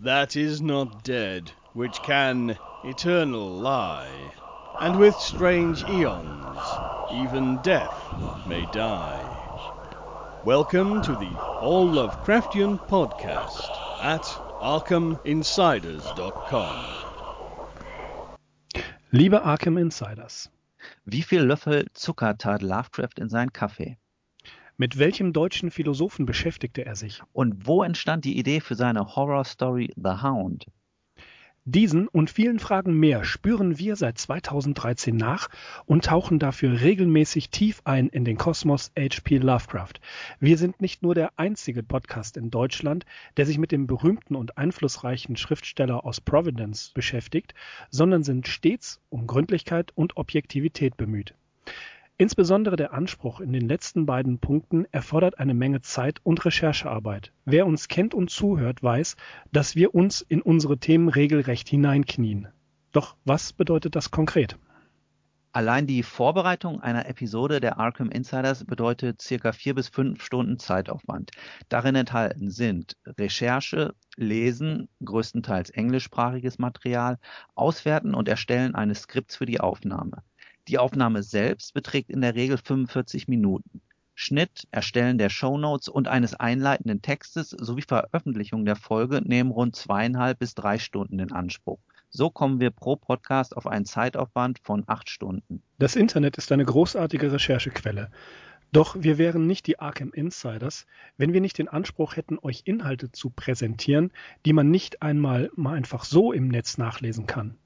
that is not dead, which can eternal lie, and with strange eons even death may die. Welcome to the All Lovecraftian podcast at ArkhamInsiders.com. Liebe Arkham Insiders, Wie viel Löffel Zucker tat Lovecraft in seinen Kaffee? Mit welchem deutschen Philosophen beschäftigte er sich? Und wo entstand die Idee für seine Horror-Story The Hound? Diesen und vielen Fragen mehr spüren wir seit 2013 nach und tauchen dafür regelmäßig tief ein in den Kosmos H.P. Lovecraft. Wir sind nicht nur der einzige Podcast in Deutschland, der sich mit dem berühmten und einflussreichen Schriftsteller aus Providence beschäftigt, sondern sind stets um Gründlichkeit und Objektivität bemüht. Insbesondere der Anspruch in den letzten beiden Punkten erfordert eine Menge Zeit und Recherchearbeit. Wer uns kennt und zuhört, weiß, dass wir uns in unsere Themen regelrecht hineinknien. Doch was bedeutet das konkret? Allein die Vorbereitung einer Episode der Arkham Insiders bedeutet circa vier bis fünf Stunden Zeitaufwand. Darin enthalten sind Recherche, Lesen, größtenteils englischsprachiges Material, Auswerten und Erstellen eines Skripts für die Aufnahme. Die Aufnahme selbst beträgt in der Regel 45 Minuten. Schnitt, Erstellen der Shownotes und eines einleitenden Textes sowie Veröffentlichung der Folge nehmen rund zweieinhalb bis drei Stunden in Anspruch. So kommen wir pro Podcast auf einen Zeitaufwand von acht Stunden. Das Internet ist eine großartige Recherchequelle. Doch wir wären nicht die Arkham Insiders, wenn wir nicht den Anspruch hätten, euch Inhalte zu präsentieren, die man nicht einmal mal einfach so im Netz nachlesen kann.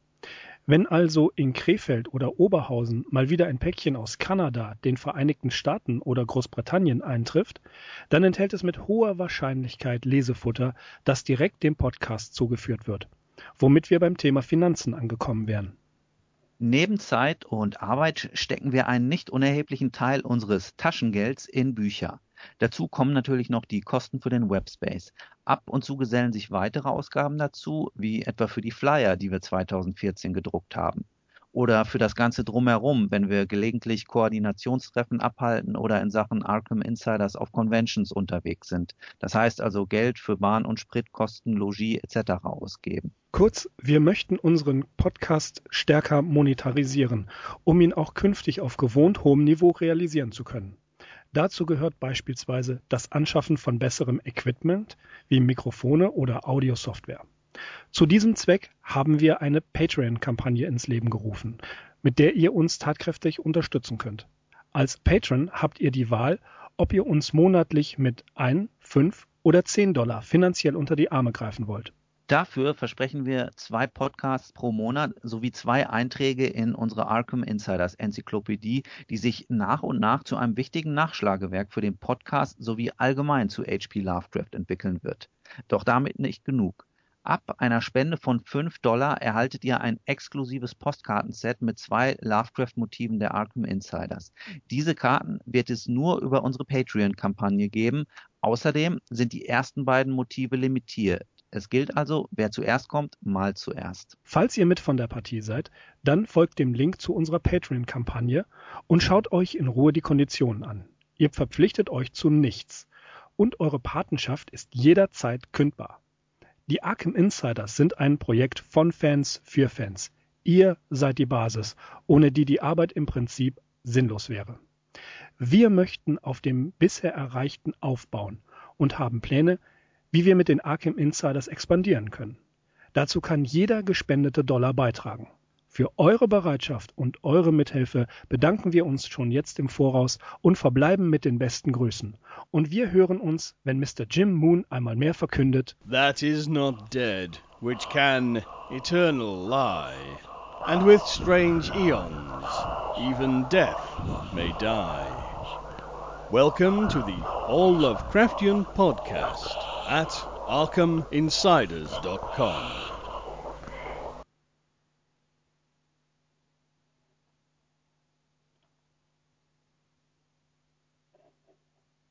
Wenn also in Krefeld oder Oberhausen mal wieder ein Päckchen aus Kanada, den Vereinigten Staaten oder Großbritannien eintrifft, dann enthält es mit hoher Wahrscheinlichkeit Lesefutter, das direkt dem Podcast zugeführt wird, womit wir beim Thema Finanzen angekommen wären. Neben Zeit und Arbeit stecken wir einen nicht unerheblichen Teil unseres Taschengelds in Bücher. Dazu kommen natürlich noch die Kosten für den Webspace. Ab und zu gesellen sich weitere Ausgaben dazu, wie etwa für die Flyer, die wir 2014 gedruckt haben. Oder für das Ganze drumherum, wenn wir gelegentlich Koordinationstreffen abhalten oder in Sachen Arkham Insiders auf Conventions unterwegs sind. Das heißt also Geld für Bahn- und Spritkosten, Logis etc. ausgeben. Kurz, wir möchten unseren Podcast stärker monetarisieren, um ihn auch künftig auf gewohnt hohem Niveau realisieren zu können. Dazu gehört beispielsweise das Anschaffen von besserem Equipment wie Mikrofone oder Audiosoftware. Zu diesem Zweck haben wir eine Patreon-Kampagne ins Leben gerufen, mit der ihr uns tatkräftig unterstützen könnt. Als Patron habt ihr die Wahl, ob ihr uns monatlich mit 1, 5 oder 10 Dollar finanziell unter die Arme greifen wollt. Dafür versprechen wir zwei Podcasts pro Monat sowie zwei Einträge in unsere Arkham Insiders Enzyklopädie, die sich nach und nach zu einem wichtigen Nachschlagewerk für den Podcast sowie allgemein zu H.P. Lovecraft entwickeln wird. Doch damit nicht genug. Ab einer Spende von 5 Dollar erhaltet ihr ein exklusives Postkartenset mit zwei Lovecraft-Motiven der Arkham Insiders. Diese Karten wird es nur über unsere Patreon-Kampagne geben. Außerdem sind die ersten beiden Motive limitiert. Es gilt also, wer zuerst kommt, mal zuerst. Falls ihr mit von der Partie seid, dann folgt dem Link zu unserer Patreon-Kampagne und schaut euch in Ruhe die Konditionen an. Ihr verpflichtet euch zu nichts und eure Patenschaft ist jederzeit kündbar. Die Arkham Insiders sind ein Projekt von Fans für Fans. Ihr seid die Basis, ohne die die Arbeit im Prinzip sinnlos wäre. Wir möchten auf dem bisher Erreichten aufbauen und haben Pläne, wie wir mit den Arkham Insiders expandieren können. Dazu kann jeder gespendete Dollar beitragen. Für eure Bereitschaft und eure Mithilfe bedanken wir uns schon jetzt im Voraus und verbleiben mit den besten Grüßen. Und wir hören uns, wenn Mr. Jim Moon einmal mehr verkündet, That is not dead, which can eternal lie, and with strange eons even death may die. Welcome to the All Lovecraftian podcast at ArkhamInsiders.com.